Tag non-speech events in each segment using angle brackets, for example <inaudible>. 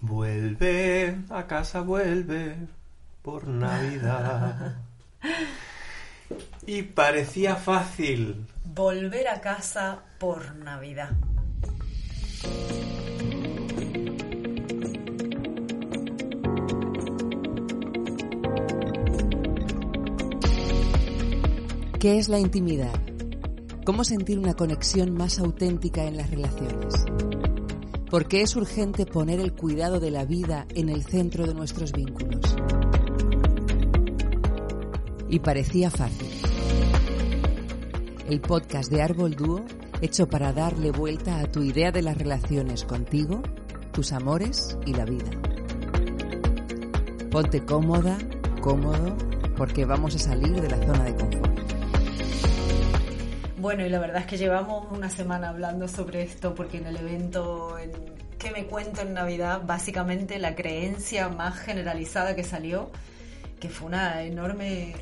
Vuelve a casa, vuelve por Navidad. <laughs> y parecía fácil. Volver a casa por Navidad. ¿Qué es la intimidad? ¿Cómo sentir una conexión más auténtica en las relaciones? ¿Por qué es urgente poner el cuidado de la vida en el centro de nuestros vínculos? Y parecía fácil. El podcast de Árbol Dúo hecho para darle vuelta a tu idea de las relaciones contigo, tus amores y la vida. Ponte cómoda, cómodo, porque vamos a salir de la zona de confort. Bueno, y la verdad es que llevamos una semana hablando sobre esto porque en el evento en que me cuento en Navidad, básicamente la creencia más generalizada que salió, que fue una enorme...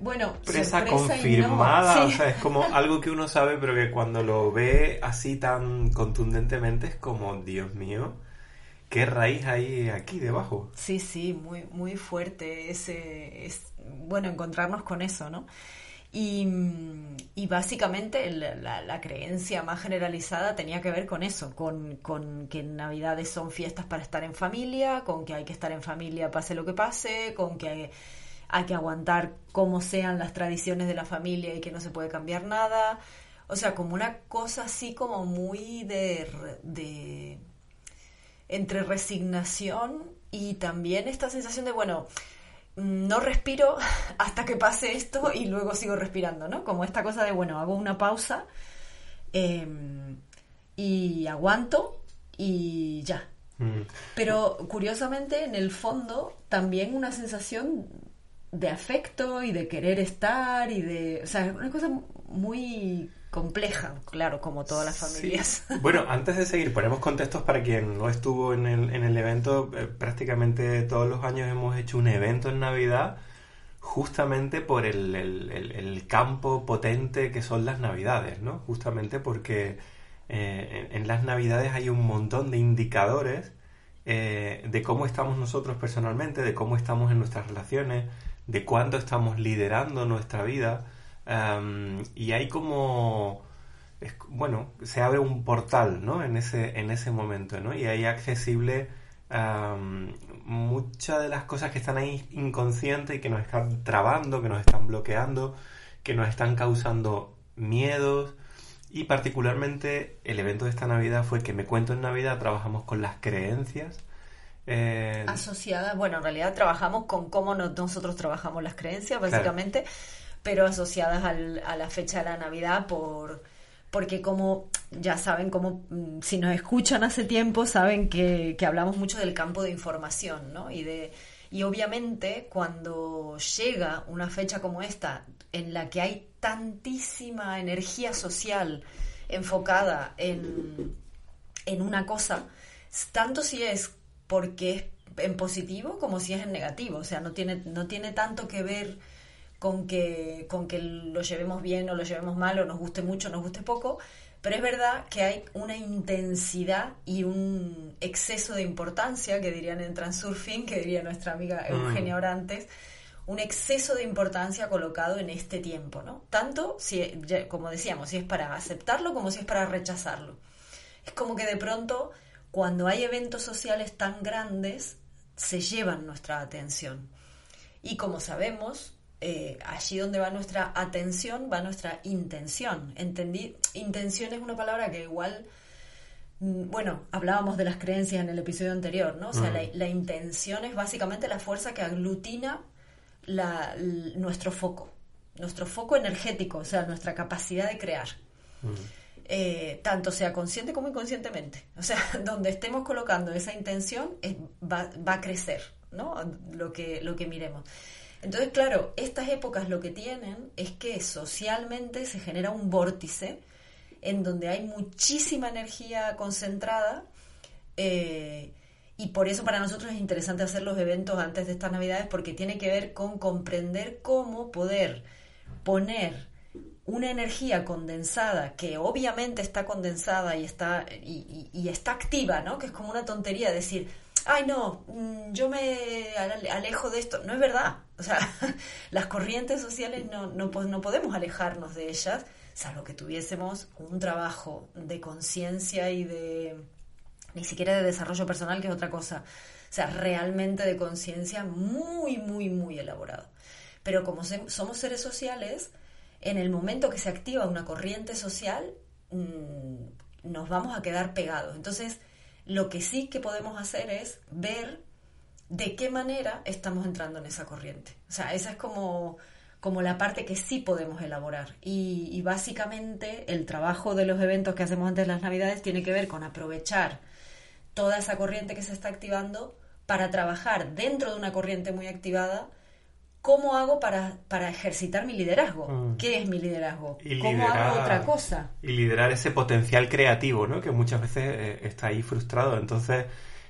bueno, sorpresa confirmada, o sea, es como algo que uno sabe, pero que cuando lo ve así tan contundentemente es como, Dios mío, ¿qué raíz hay aquí debajo? Sí, sí, muy, muy fuerte ese, es, bueno, encontrarnos con eso, ¿no? Y, básicamente la, creencia más generalizada tenía que ver con eso, con, con, que Navidades son fiestas para estar en familia, con que hay que estar en familia pase lo que pase, con que hay, que aguantar como sean las tradiciones de la familia y que no se puede cambiar nada. O sea, como una cosa así como muy de entre resignación y también esta sensación de, bueno, no respiro <laughs> hasta que pase esto y luego sigo respirando, ¿no? Como esta cosa de, bueno, hago una pausa em, y aguanto y ya. Mm. Pero curiosamente, en el fondo, también una sensación de afecto y de querer estar y de... O sea, una cosa muy compleja, claro, como todas las familias. <laughs> Bueno, antes de seguir, ponemos contextos para quien no estuvo en el, en el evento. Eh, prácticamente todos los años hemos hecho un evento en Navidad justamente por el, el, campo potente que son las Navidades, ¿no? Justamente porque eh, en, las Navidades hay un montón de indicadores eh, de cómo estamos nosotros personalmente, de cómo estamos en nuestras relaciones, de cuándo estamos liderando nuestra vida y hay como, bueno, se abre un portal, ¿no? En ese, en ese momento, ¿no? Y hay accesible muchas de las cosas que están ahí inconscientes y que nos están trabando, que nos están bloqueando, que nos están causando miedos. Y particularmente el evento de esta Navidad fue que me cuento en Navidad, trabajamos con las creencias. Eh, asociadas, bueno, en realidad trabajamos con cómo nosotros trabajamos las creencias, básicamente pero asociadas al, a la fecha de la Navidad por porque como ya saben, como mm, si nos escuchan hace tiempo, saben que, que, hablamos mucho del campo de información, ¿no? Y, de, y obviamente cuando llega una fecha como esta, en la que hay tantísima energía social enfocada en, en una cosa, tanto si es porque es en positivo como si es en negativo, o sea, no tiene, no tiene tanto que ver con que, con que lo llevemos bien o lo llevemos mal o nos guste mucho o nos guste poco, pero es verdad que hay una intensidad y un exceso de importancia, que dirían en Transurfing, que diría nuestra amiga mm. Eugenia Orantes, un exceso de importancia colocado en este tiempo, ¿no? Tanto, si, como decíamos, si es para aceptarlo como si es para rechazarlo. Es como que de pronto, cuando hay eventos sociales tan grandes, se llevan nuestra atención. Y como sabemos, eh, allí donde va nuestra atención, va nuestra intención. ¿Entendí? Intención es una palabra que igual, mm, bueno, hablábamos de las creencias en el episodio anterior, ¿no? O sea, mm. la, intención es básicamente la fuerza que aglutina nuestro foco, nuestro foco energético, o sea, nuestra capacidad de crear. Mm. Eh, tanto sea consciente como inconscientemente. O sea, <laughs> donde estemos colocando esa intención va, va, a crecer, ¿no? Lo que, lo que miremos. Entonces, claro, estas épocas lo que tienen es que socialmente se genera un vórtice en donde hay muchísima energía concentrada eh, y por eso para nosotros es interesante hacer los eventos antes de estas navidades porque tiene que ver con comprender cómo poder poner una energía condensada que obviamente está condensada y está, y, está activa, ¿no? Que es como una tontería decir, ay no, mm, yo me alejo de esto. No es verdad. O sea, <laughs> las corrientes sociales no, no, no podemos alejarnos de ellas, salvo que tuviésemos un trabajo de conciencia y de, ni siquiera de desarrollo personal, que es otra cosa. O sea, realmente de conciencia muy, muy, muy elaborado. Pero como somos seres sociales, en el momento que se activa una corriente social, mm, nos vamos a quedar pegados. Entonces, lo que sí que podemos hacer es ver de qué manera estamos entrando en esa corriente. O sea, esa es como, como la parte que sí podemos elaborar. Y, y, básicamente el trabajo de los eventos que hacemos antes de las Navidades tiene que ver con aprovechar toda esa corriente que se está activando para trabajar dentro de una corriente muy activada ¿cómo hago para, para ejercitar mi liderazgo? Mm. ¿Qué es mi liderazgo? ¿Cómo hago otra cosa? Y liderar ese potencial creativo, ¿no? Que muchas veces eh, está ahí frustrado. Entonces,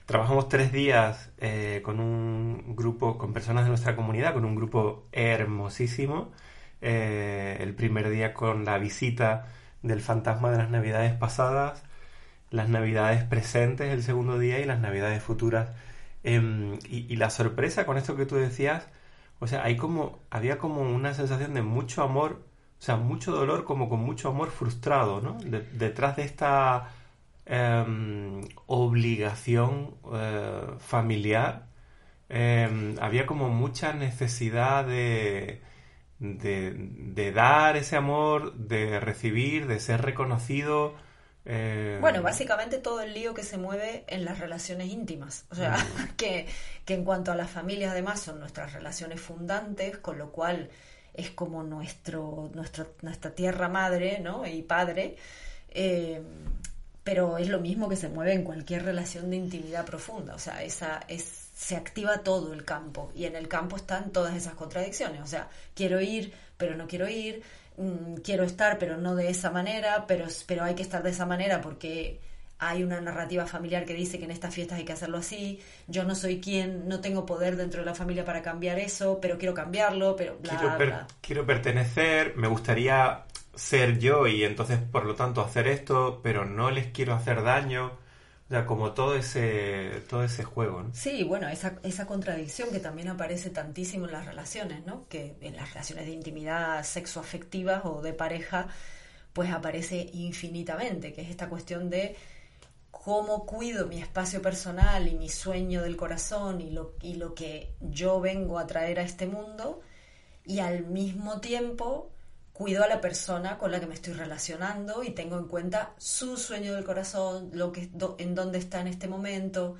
trabajamos tres días eh, con un grupo, con personas de nuestra comunidad, con un grupo hermosísimo. Eh, el primer día con la visita del fantasma de las navidades pasadas, las navidades presentes el segundo día y las navidades futuras. Em, y, y la sorpresa con esto que tú decías o sea, hay como, había como una sensación de mucho amor, o sea, mucho dolor como con mucho amor frustrado, ¿no? detrás de esta em, obligación eh, familiar, em, había como mucha necesidad de, de, de, dar ese amor, de recibir, de ser reconocido. Eh, bueno, básicamente todo el lío que se mueve en las relaciones íntimas. O sea, mm. <laughs> que, en cuanto a las familias además son nuestras relaciones fundantes, con lo cual es como nuestro, nuestro nuestra tierra madre ¿no? y padre. Eh, pero es lo mismo que se mueve en cualquier relación de intimidad profunda. O sea, esa es, se activa todo el campo y en el campo están todas esas contradicciones. O sea, quiero ir, pero no quiero ir quiero estar, pero no de esa manera, pero, pero hay que estar de esa manera porque hay una narrativa familiar que dice que en estas fiestas hay que hacerlo así, yo no soy quien, no tengo poder dentro de la familia para cambiar eso, pero quiero cambiarlo, pero quiero, quiero pertenecer, me gustaría ser yo y entonces por lo tanto hacer esto, pero no les quiero hacer daño. Sea, como todo ese, todo ese juego, ¿no? Sí, bueno, esa, esa contradicción que también aparece tantísimo en las relaciones, ¿no? Que en las relaciones de intimidad sexoafectivas o de pareja, pues aparece infinitamente, que es esta cuestión de cómo cuido mi espacio personal y mi sueño del corazón y lo, y lo que yo vengo a traer a este mundo y al mismo tiempo cuido a la persona con la que me estoy relacionando y tengo en cuenta su sueño del corazón, lo que en dónde está en este momento. O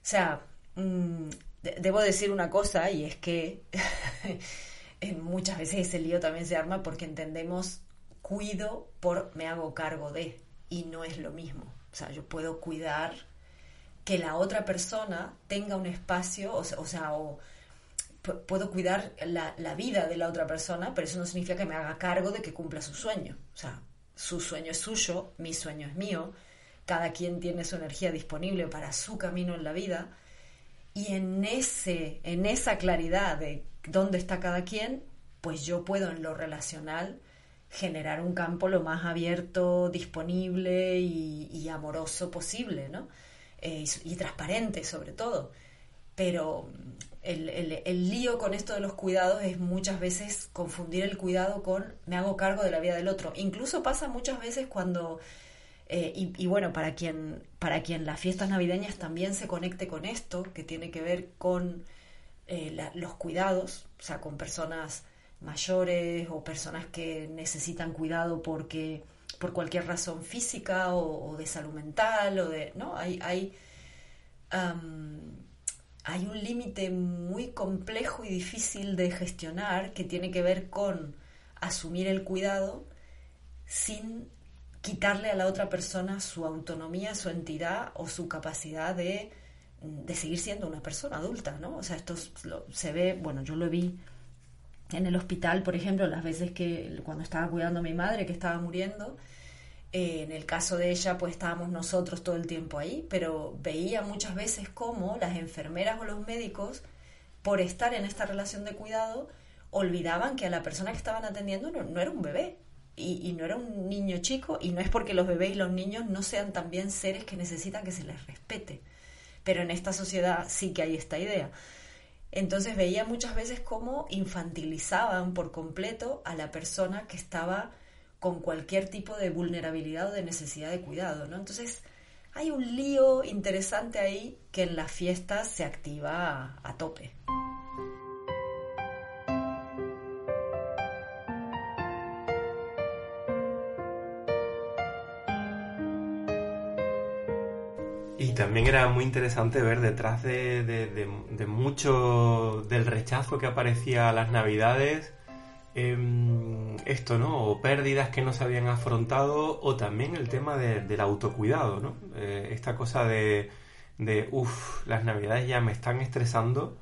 sea, mm, debo decir una cosa y es que <laughs> muchas veces ese lío también se arma porque entendemos cuido por me hago cargo de y no es lo mismo. O sea, yo puedo cuidar que la otra persona tenga un espacio, o sea, o puedo cuidar la, la, vida de la otra persona, pero eso no significa que me haga cargo de que cumpla su sueño. O sea, su sueño es suyo, mi sueño es mío, cada quien tiene su energía disponible para su camino en la vida, y en, ese, en esa claridad de dónde está cada quien, pues yo puedo en lo relacional generar un campo lo más abierto, disponible y, amoroso posible, ¿no? Eh, y transparente sobre todo. Pero el, el, lío con esto de los cuidados es muchas veces confundir el cuidado con me hago cargo de la vida del otro. Incluso pasa muchas veces cuando, eh, y, bueno, para quien, para quien las fiestas navideñas también se conecte con esto, que tiene que ver con eh, los cuidados, o sea, con personas mayores o personas que necesitan cuidado porque por cualquier razón física o, de salud mental o de no hay hay hay un límite muy complejo y difícil de gestionar que tiene que ver con asumir el cuidado sin quitarle a la otra persona su autonomía, su entidad o su capacidad de, de seguir siendo una persona adulta, ¿no? O sea, esto se ve, bueno, yo lo vi en el hospital, por ejemplo, las veces que cuando estaba cuidando a mi madre que estaba muriendo, eh, en el caso de ella, pues estábamos nosotros todo el tiempo ahí, pero veía muchas veces cómo las enfermeras o los médicos, por estar en esta relación de cuidado, olvidaban que a la persona que estaban atendiendo no, era un bebé y, y, no era un niño chico, y no es porque los bebés y los niños no sean también seres que necesitan que se les respete. Pero en esta sociedad sí que hay esta idea. Entonces veía muchas veces cómo infantilizaban por completo a la persona que estaba con cualquier tipo de vulnerabilidad o de necesidad de cuidado, ¿no? Entonces hay un lío interesante ahí que en las fiestas se activa a, tope. Y también era muy interesante ver detrás de, de mucho del rechazo que aparecía a las navidades, Em, esto, ¿no? O pérdidas que no se habían afrontado, o también el tema del autocuidado, ¿no? Eh, esta cosa de, uff, las navidades ya me están estresando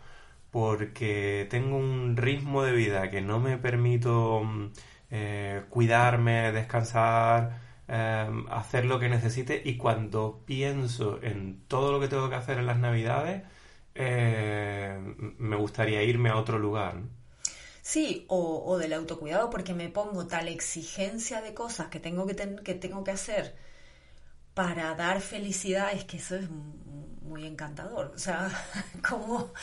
porque tengo un ritmo de vida que no me permito mm, eh, cuidarme, descansar, em, hacer lo que necesite y cuando pienso en todo lo que tengo que hacer en las navidades, eh, me gustaría irme a otro lugar. Sí, o, del autocuidado porque me pongo tal exigencia de cosas que tengo que, que tengo que hacer para dar felicidad, es que eso es muy encantador. O sea, <laughs> como,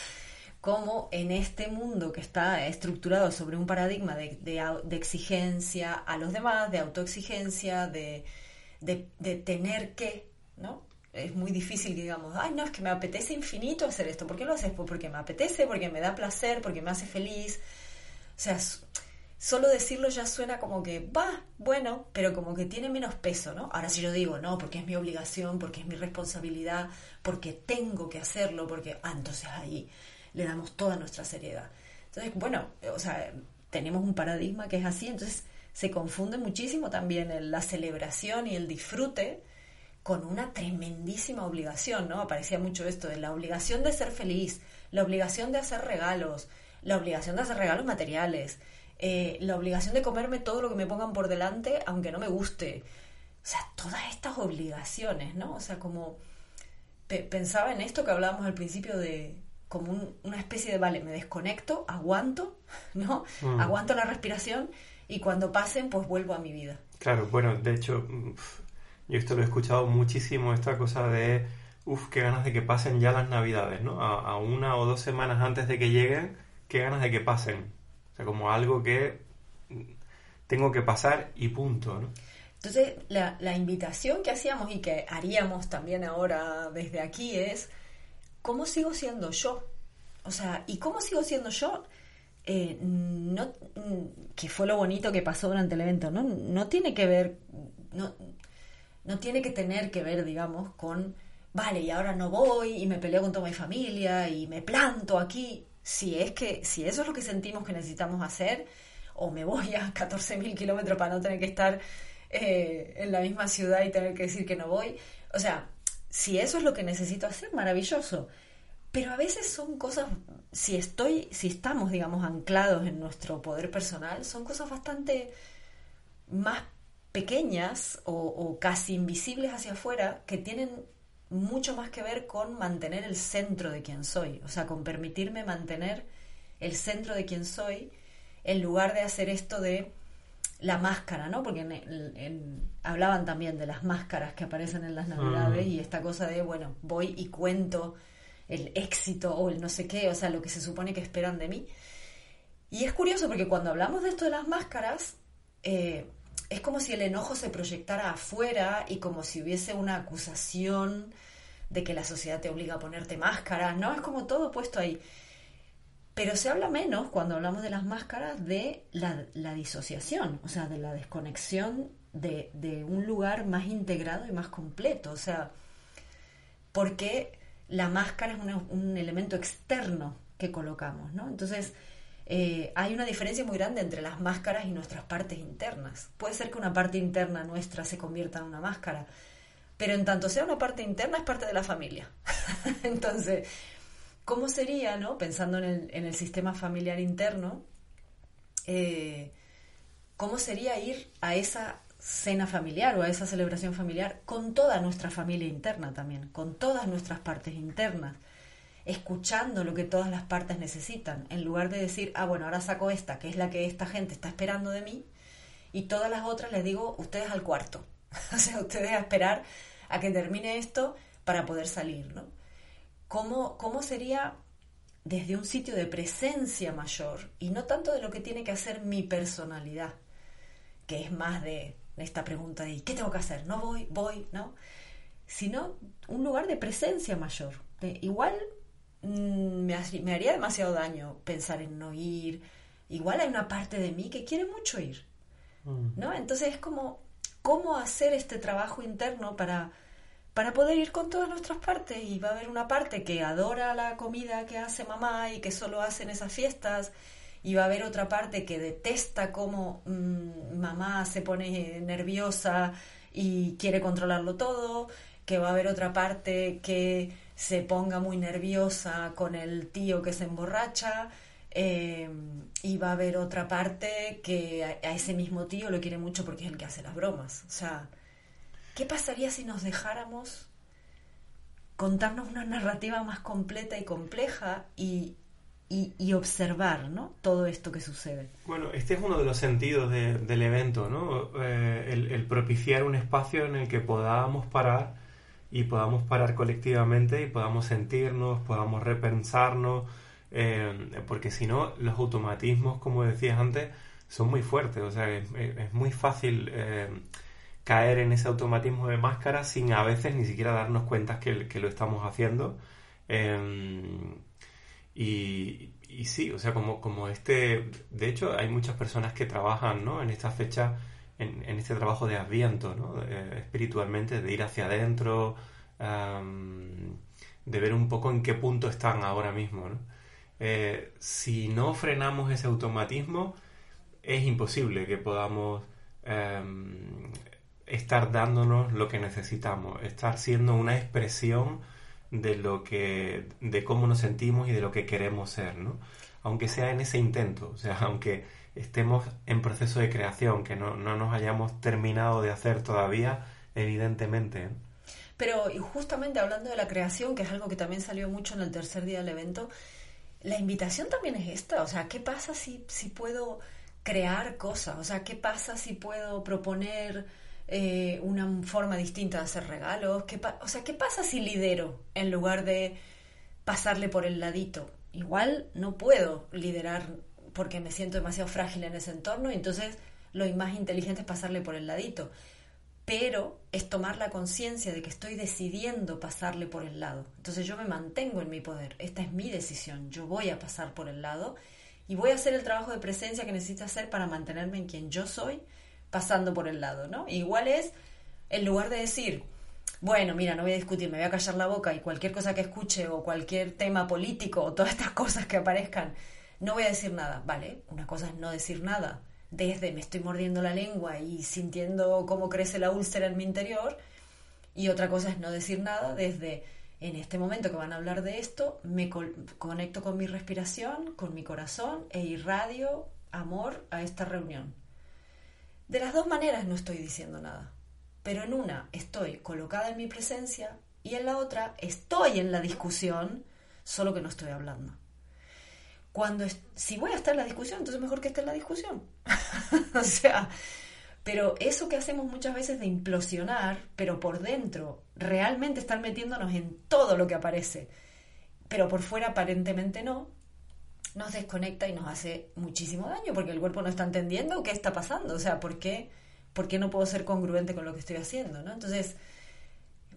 como en este mundo que está estructurado sobre un paradigma de, de, exigencia a los demás, de autoexigencia, de, de, tener que, ¿no? Es muy difícil que digamos, ay, no, es que me apetece infinito hacer esto. ¿Por qué lo haces? Pues porque me apetece, porque me da placer, porque me hace feliz o sea, solo decirlo ya suena como que va, bueno, pero como que tiene menos peso, ¿no? Ahora si yo digo, no, porque es mi obligación, porque es mi responsabilidad, porque tengo que hacerlo, porque, ah, entonces ahí le damos toda nuestra seriedad. Entonces, bueno, o sea, tenemos un paradigma que es así, entonces se confunde muchísimo también la celebración y el disfrute con una tremendísima obligación, ¿no? Aparecía mucho esto de la obligación de ser feliz, la obligación de hacer regalos, la obligación de hacer regalos materiales, eh, la obligación de comerme todo lo que me pongan por delante, aunque no me guste. O sea, todas estas obligaciones, ¿no? O sea, como pensaba en esto que hablábamos al principio de como una especie de, vale, me desconecto, aguanto, <laughs> ¿no? Mm. Aguanto la respiración y cuando pasen, pues vuelvo a mi vida. Claro, bueno, de hecho, yo esto lo he escuchado muchísimo, esta cosa de, uff, qué ganas de que pasen ya las navidades, ¿no? a una o dos semanas antes de que lleguen qué ganas de que pasen. O sea, como algo que tengo que pasar y punto, ¿no? Entonces, la, invitación que hacíamos y que haríamos también ahora desde aquí es, ¿cómo sigo siendo yo? O sea, ¿y cómo sigo siendo yo? Eh, no, que fue lo bonito que pasó durante el evento, ¿no? No tiene que ver, no, no tiene que tener que ver, digamos, con, vale, y ahora no voy y me peleo con toda mi familia y me planto aquí si es que, si eso es lo que sentimos que necesitamos hacer, o me voy a 14.000 kilómetros para no tener que estar eh, en la misma ciudad y tener que decir que no voy. O sea, si eso es lo que necesito hacer, maravilloso. Pero a veces son cosas, si estoy, si estamos, digamos, anclados en nuestro poder personal, son cosas bastante más pequeñas o, o casi invisibles hacia afuera que tienen mucho más que ver con mantener el centro de quien soy, o sea, con permitirme mantener el centro de quien soy en lugar de hacer esto de la máscara, ¿no? Porque hablaban también de las máscaras que aparecen en las navidades mm. y esta cosa de, bueno, voy y cuento el éxito o el no sé qué, o sea, lo que se supone que esperan de mí. Y es curioso porque cuando hablamos de esto de las máscaras, eh, es como si el enojo se proyectara afuera y como si hubiese una acusación de que la sociedad te obliga a ponerte máscaras, ¿no? Es como todo puesto ahí. Pero se habla menos cuando hablamos de las máscaras de la, disociación, o sea, de la desconexión de, un lugar más integrado y más completo. O sea, porque la máscara es un elemento externo que colocamos, ¿no? Entonces, eh, hay una diferencia muy grande entre las máscaras y nuestras partes internas. Puede ser que una parte interna nuestra se convierta en una máscara, pero en tanto sea una parte interna es parte de la familia. <laughs> Entonces, ¿cómo sería, no? Pensando en el, sistema familiar interno, eh, ¿cómo sería ir a esa cena familiar o a esa celebración familiar con toda nuestra familia interna también, con todas nuestras partes internas? Escuchando lo que todas las partes necesitan, en lugar de decir, ah, bueno, ahora saco esta, que es la que esta gente está esperando de mí, y todas las otras les digo, ustedes al cuarto, <laughs> o sea, ustedes a esperar a que termine esto para poder salir, ¿no? ¿Cómo, ¿Cómo sería desde un sitio de presencia mayor y no tanto de lo que tiene que hacer mi personalidad, que es más de esta pregunta de ¿qué tengo que hacer? No voy, voy, ¿no? Sino un lugar de presencia mayor. igual Mm, me, haría demasiado daño pensar en no ir. Igual hay una parte de mí que quiere mucho ir. Mm. ¿No? Entonces es como, ¿cómo hacer este trabajo interno para, para poder ir con todas nuestras partes? Y va a haber una parte que adora la comida que hace mamá y que solo hace en esas fiestas. Y va a haber otra parte que detesta cómo mm, mamá se pone nerviosa y quiere controlarlo todo. Que va a haber otra parte que se ponga muy nerviosa con el tío que se emborracha. Eh, y va a haber otra parte que a, ese mismo tío lo quiere mucho porque es el que hace las bromas. O sea, ¿qué pasaría si nos dejáramos contarnos una narrativa más completa y compleja y, y, observar ¿no? todo esto que sucede? Bueno, este es uno de los sentidos del evento, ¿no? Eh, el, el propiciar un espacio en el que podamos parar y podamos parar colectivamente y podamos sentirnos, podamos repensarnos, eh, porque si no, los automatismos, como decías antes, son muy fuertes, o sea, es, muy fácil eh, caer en ese automatismo de máscara sin a veces ni siquiera darnos cuenta que, que lo estamos haciendo. Eh, y, y, sí, o sea, como, como este, de hecho hay muchas personas que trabajan ¿no? en esta fecha en, este trabajo de adviento, ¿no? espiritualmente, de ir hacia adentro, de ver un poco en qué punto están ahora mismo. Eh, si no frenamos ese automatismo, es imposible que podamos estar dándonos lo que necesitamos, estar siendo una expresión de lo que, de cómo nos sentimos y de lo que queremos ser, ¿no? Aunque sea en ese intento, o sea, <laughs> aunque estemos en proceso de creación, que no, nos hayamos terminado de hacer todavía, evidentemente. Pero justamente hablando de la creación, que es algo que también salió mucho en el tercer día del evento, la invitación también es esta, o sea, ¿qué pasa si, si puedo crear cosas? O sea, ¿qué pasa si puedo proponer eh, una forma distinta de hacer regalos? ¿Qué o sea, ¿qué pasa si lidero en lugar de pasarle por el ladito? Igual no puedo liderar porque me siento demasiado frágil en ese entorno y entonces lo más inteligente es pasarle por el ladito. Pero es tomar la conciencia de que estoy decidiendo pasarle por el lado. Entonces yo me mantengo en mi poder. Esta es mi decisión. Yo voy a pasar por el lado y voy a hacer el trabajo de presencia que necesito hacer para mantenerme en quien yo soy pasando por el lado, ¿no? igual es, en lugar de decir, bueno, mira, no voy a discutir, me voy a callar la boca y cualquier cosa que escuche o cualquier tema político o todas estas cosas que aparezcan no voy a decir nada, ¿vale? Una cosa es no decir nada, desde me estoy mordiendo la lengua y sintiendo cómo crece la úlcera en mi interior, y otra cosa es no decir nada desde en este momento que van a hablar de esto, me conecto con mi respiración, con mi corazón e irradio amor a esta reunión. De las dos maneras no estoy diciendo nada, pero en una estoy colocada en mi presencia y en la otra estoy en la discusión, solo que no estoy hablando cuando si voy a estar en la discusión, entonces mejor que esté en la discusión. <laughs> o sea, pero eso que hacemos muchas veces de implosionar, pero por dentro, realmente estar metiéndonos en todo lo que aparece, pero por fuera aparentemente no, nos desconecta y nos hace muchísimo daño, porque el cuerpo no está entendiendo qué está pasando, o sea, ¿por qué, por qué no puedo ser congruente con lo que estoy haciendo? ¿no? Entonces,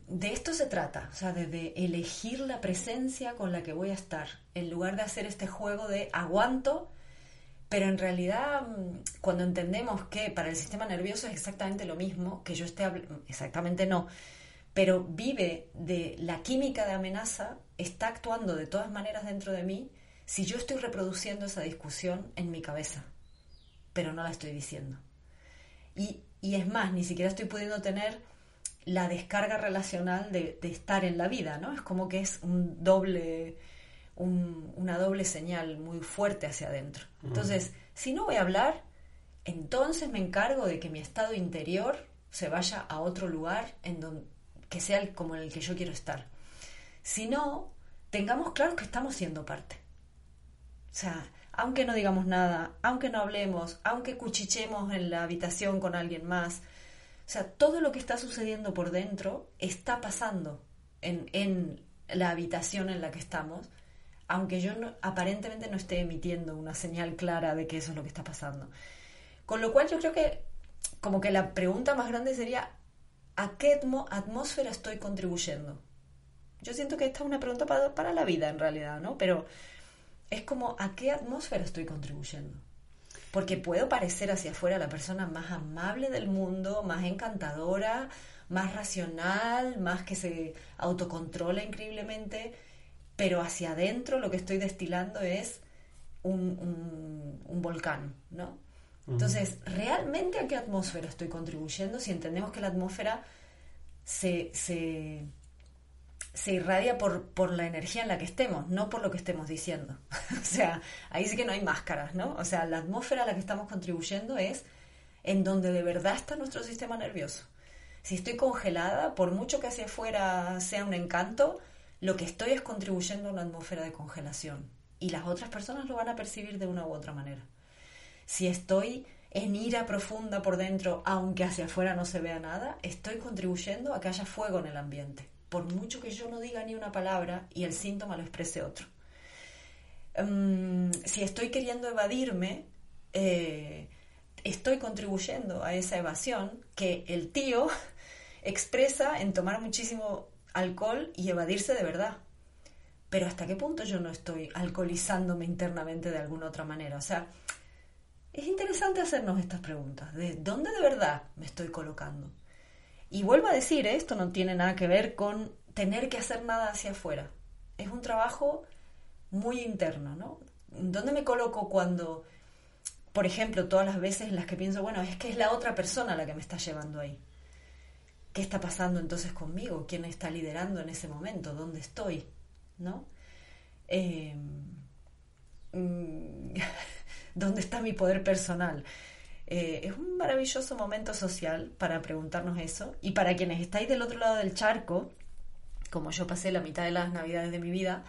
de esto se trata, o sea, de, elegir la presencia con la que voy a estar, en lugar de hacer este juego de aguanto, pero en realidad mm, cuando entendemos que para el sistema nervioso es exactamente lo mismo, que yo esté, exactamente no, pero vive de la química de amenaza, está actuando de todas maneras dentro de mí, si yo estoy reproduciendo esa discusión en mi cabeza, pero no la estoy diciendo. Y, es más, ni siquiera estoy pudiendo tener la descarga relacional de, estar en la vida, ¿no? Es como que es un doble, una doble señal muy fuerte hacia adentro. Entonces, si no voy a hablar, entonces me encargo de que mi estado interior se vaya a otro lugar en donde, que sea el, como el que yo quiero estar. Si no, tengamos claro que estamos siendo parte. O sea, aunque no digamos nada, aunque no hablemos, aunque cuchichemos en la habitación con alguien más, o sea, todo lo que está sucediendo por dentro está pasando en, en la habitación en la que estamos, aunque yo aparentemente no esté emitiendo una señal clara de que eso es lo que está pasando. Con lo cual yo creo que como que la pregunta más grande sería, ¿a qué atmósfera estoy contribuyendo? Yo siento que esta es una pregunta para, para la vida en realidad, ¿no? Pero es como, ¿a qué atmósfera estoy contribuyendo? Porque puedo parecer hacia afuera la persona más amable del mundo, más encantadora, más racional, más que se autocontrola increíblemente, pero hacia adentro lo que estoy destilando es un, un volcán, ¿no? Entonces, ¿realmente a qué atmósfera estoy contribuyendo si entendemos que la atmósfera se, se, irradia por, por, la energía en la que estemos, no por lo que estemos diciendo? <laughs> o sea, ahí sí que no hay máscaras, ¿no? O sea, la atmósfera a la que estamos contribuyendo es en donde de verdad está nuestro sistema nervioso. Si estoy congelada, por mucho que hacia afuera sea un encanto, lo que estoy es contribuyendo a una atmósfera de congelación. Y las otras personas lo van a percibir de una u otra manera si estoy en ira profunda por dentro, aunque hacia afuera no se vea nada, estoy contribuyendo a que haya fuego en el ambiente, por mucho que yo no diga ni una palabra y el síntoma lo exprese otro. Mm, si estoy queriendo evadirme, eh, estoy contribuyendo a esa evasión que el tío <laughs> expresa en tomar muchísimo alcohol y evadirse de verdad. Pero ¿hasta qué punto yo no estoy alcoholizándome internamente de alguna otra manera? O sea, es interesante hacernos estas preguntas, de dónde de verdad me estoy colocando. Y vuelvo a decir, ¿eh? esto no tiene nada que ver con tener que hacer nada hacia afuera. Es un trabajo muy interno, ¿no? ¿Dónde me coloco cuando, por ejemplo, todas las veces en las que pienso, bueno, es que es la otra persona la que me está llevando ahí? ¿Qué está pasando entonces conmigo? ¿Quién está liderando en ese momento? ¿Dónde estoy? ¿No? Eh, <laughs> ¿Dónde está mi poder personal? Eh, es un maravilloso momento social para preguntarnos eso. Y para quienes estáis del otro lado del charco, como yo pasé la mitad de las navidades de mi vida,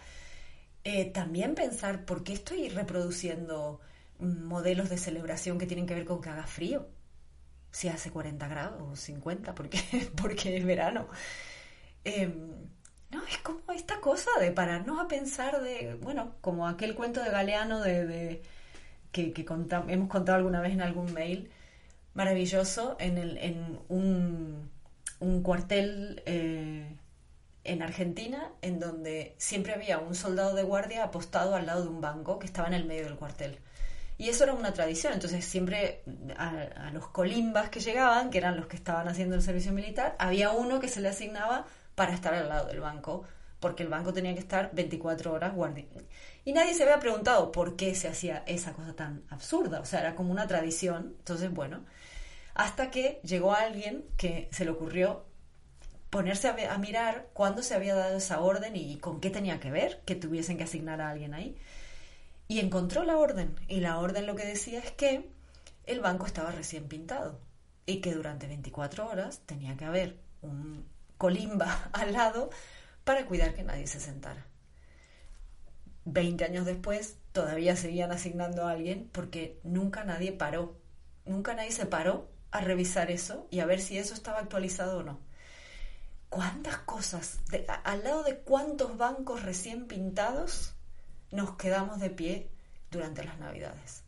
eh, también pensar por qué estoy reproduciendo modelos de celebración que tienen que ver con que haga frío. Si hace 40 grados o 50, porque, <laughs> porque es verano. Em, no, es como esta cosa de pararnos a pensar de, bueno, como aquel cuento de Galeano de que, hemos contado alguna vez en algún mail, maravilloso, en, un, cuartel eh, en Argentina, en donde siempre había un soldado de guardia apostado al lado de un banco que estaba en el medio del cuartel. Y eso era una tradición, entonces siempre a, los colimbas que llegaban, que eran los que estaban haciendo el servicio militar, había uno que se le asignaba para estar al lado del banco, porque el banco tenía que estar 24 horas guardia. Y nadie se había preguntado por qué se hacía esa cosa tan absurda. O sea, era como una tradición. Entonces, bueno, hasta que llegó alguien que se le ocurrió ponerse a, mirar cuándo se había dado esa orden y, con qué tenía que ver que tuviesen que asignar a alguien ahí. Y encontró la orden. Y la orden lo que decía es que el banco estaba recién pintado y que durante 24 horas tenía que haber un colimba <laughs> al lado para cuidar que nadie se sentara. 20 años después todavía seguían asignando a alguien porque nunca nadie paró, nunca nadie se paró a revisar eso y a ver si eso estaba actualizado o no. ¿Cuántas cosas? al lado de cuántos bancos recién pintados nos quedamos de pie durante las navidades.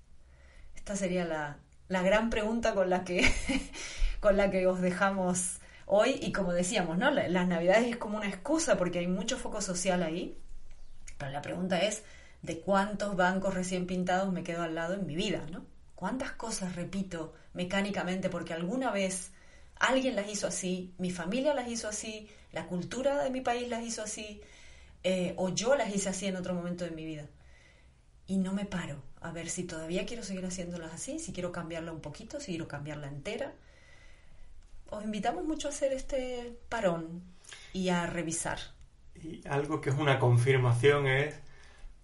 Esta sería la, la gran pregunta con la que <laughs> con la que os dejamos hoy y como decíamos, ¿no? Las navidades es como una excusa porque hay mucho foco social ahí pero la pregunta es, ¿de cuántos bancos recién pintados me quedo al lado en mi vida? ¿no? ¿Cuántas cosas repito mecánicamente porque alguna vez alguien las hizo así, mi familia las hizo así, la cultura de mi país las hizo así, eh, o yo las hice así en otro momento de mi vida? y no me paro a ver si todavía quiero seguir haciéndolas así, si quiero cambiarla un poquito, si quiero cambiarla entera. Os invitamos mucho a hacer este parón y a revisar. Y algo que es una confirmación es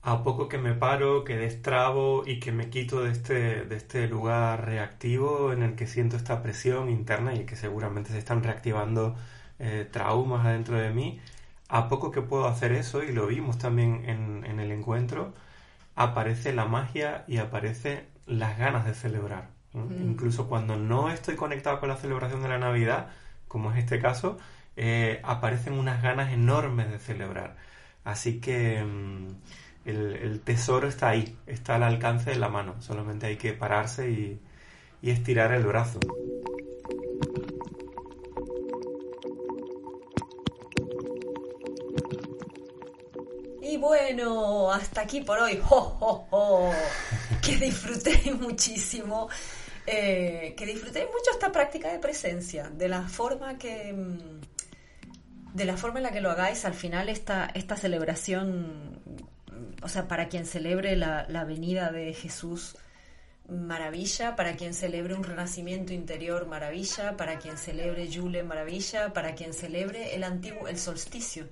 a poco que me paro, que destrabo y que me quito de este, de este lugar reactivo en el que siento esta presión interna y que seguramente se están reactivando eh, traumas adentro de mí, a poco que puedo hacer eso, y lo vimos también en, en el encuentro, aparece la magia y aparece las ganas de celebrar. Mm. Incluso cuando no estoy conectado con la celebración de la Navidad, como es este caso, eh, aparecen unas ganas enormes de celebrar. Así que mm, el, tesoro está ahí, está al alcance de la mano. Solamente hay que pararse y, y estirar el brazo. Y bueno, hasta aquí por hoy. ¡Jo, <laughs> Que disfruté muchísimo. Eh, que disfruté mucho esta práctica de presencia, de la forma que mm, de la forma en la que lo hagáis, al final esta, esta celebración, o sea, para quien celebre la, la venida de Jesús, maravilla, para quien celebre un renacimiento interior, maravilla, para quien celebre Yule, maravilla, para quien celebre el antiguo, el solsticio,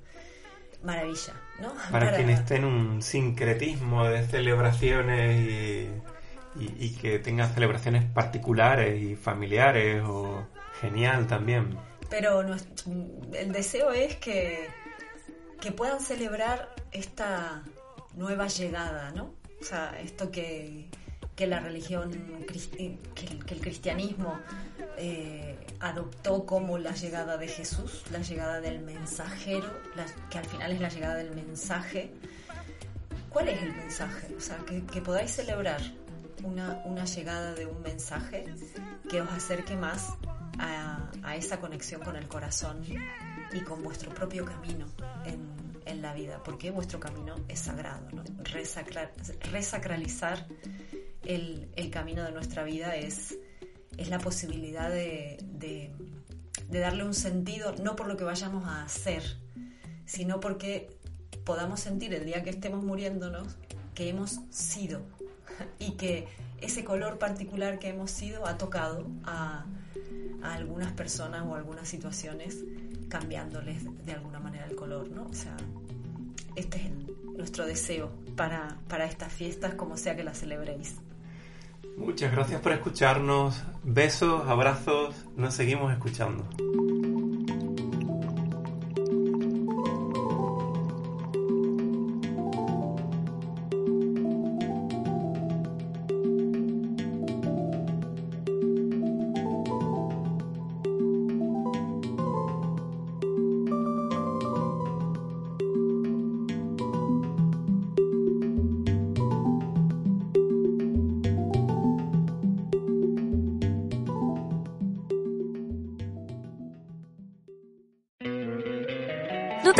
maravilla, ¿no? Para, quien esté en un sincretismo de celebraciones y, y, que tenga celebraciones particulares y familiares, o genial también. Pero el deseo es que, que puedan celebrar esta nueva llegada, ¿no? O sea, esto que, que la religión, que, el cristianismo eh, adoptó como la llegada de Jesús, la llegada del mensajero, que al final es la llegada del mensaje. ¿Cuál es el mensaje? O sea, que, podáis celebrar una, una, llegada de un mensaje que os acerque más a, a, esa conexión con el corazón y con vuestro propio camino en, en la vida, porque vuestro camino es sagrado. ¿no? resacralizar el, el camino de nuestra vida es es la posibilidad de, de, darle un sentido, no por lo que vayamos a hacer, sino porque podamos sentir el día que estemos muriéndonos que hemos sido <laughs> y que ese color particular que hemos sido ha tocado a, a algunas personas o algunas situaciones cambiándoles de alguna manera el color, ¿no? O sea, este es nuestro deseo para, para estas fiestas, como sea que las celebréis. Muchas gracias por escucharnos. Besos, abrazos. Nos seguimos escuchando.